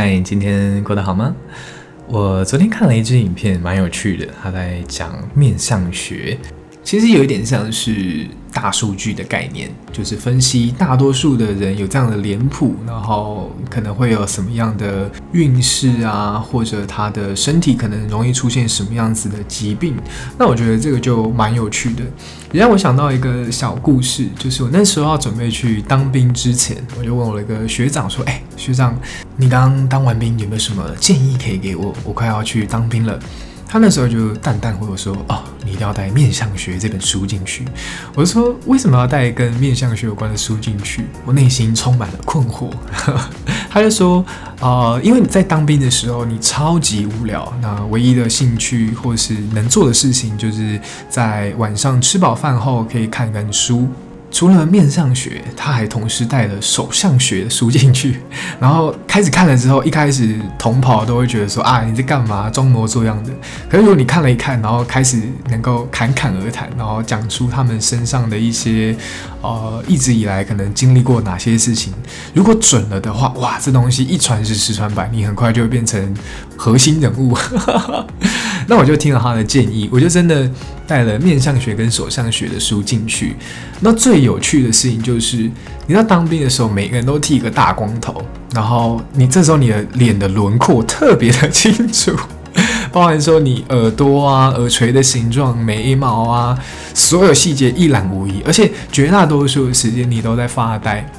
嗨，今天过得好吗？我昨天看了一支影片，蛮有趣的，他在讲面相学。其实有一点像是大数据的概念，就是分析大多数的人有这样的脸谱，然后可能会有什么样的运势啊，或者他的身体可能容易出现什么样子的疾病。那我觉得这个就蛮有趣的，也让我想到一个小故事，就是我那时候要准备去当兵之前，我就问我一个学长说：“哎，学长，你刚当完兵有没有什么建议可以给我？我快要去当兵了。”他那时候就淡淡回我说：“哦，你一定要带《面相学》这本书进去。”我就说：“为什么要带跟面相学有关的书进去？”我内心充满了困惑。他就说：“呃，因为你在当兵的时候，你超级无聊，那唯一的兴趣或是能做的事情，就是在晚上吃饱饭后可以看看书。”除了面相学，他还同时带了手相学的书进去，然后开始看了之后，一开始同袍都会觉得说啊，你在干嘛，装模作样的。可是如果你看了一看，然后开始能够侃侃而谈，然后讲出他们身上的一些呃一直以来可能经历过哪些事情，如果准了的话，哇，这东西一传十，十传百，你很快就会变成核心人物。那我就听了他的建议，我就真的带了面相学跟手相学的书进去。那最有趣的事情就是，你在当兵的时候，每个人都剃一个大光头，然后你这时候你的脸的轮廓特别的清楚，包含说你耳朵啊、耳垂的形状、眉毛啊，所有细节一览无遗，而且绝大多数的时间你都在发呆。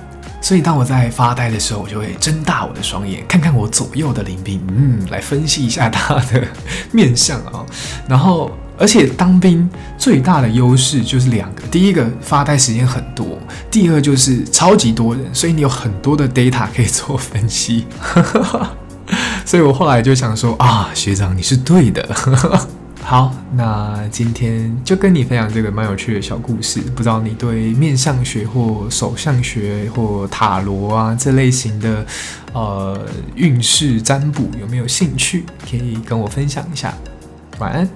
所以当我在发呆的时候，我就会睁大我的双眼，看看我左右的邻兵，嗯，来分析一下他的面相啊。然后，而且当兵最大的优势就是两个：第一个，发呆时间很多；第二，就是超级多人，所以你有很多的 data 可以做分析。所以我后来就想说啊，学长你是对的。好，那今天就跟你分享这个蛮有趣的小故事。不知道你对面相学或手相学或塔罗啊这类型的呃运势占卜有没有兴趣？可以跟我分享一下。晚安。